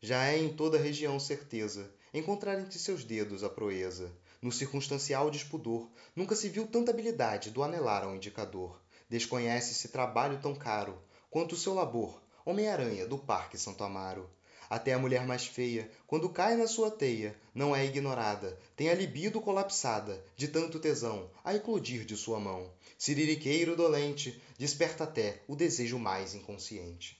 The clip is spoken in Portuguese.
Já é em toda a região certeza encontrar entre seus dedos a proeza. No circunstancial despudor, nunca se viu tanta habilidade do anelar ao indicador. Desconhece-se trabalho tão caro quanto o seu labor, Homem-Aranha do Parque Santo Amaro. Até a mulher mais feia, quando cai na sua teia, não é ignorada, tem a libido colapsada, de tanto tesão, a eclodir de sua mão. Siririqueiro dolente, desperta até o desejo mais inconsciente.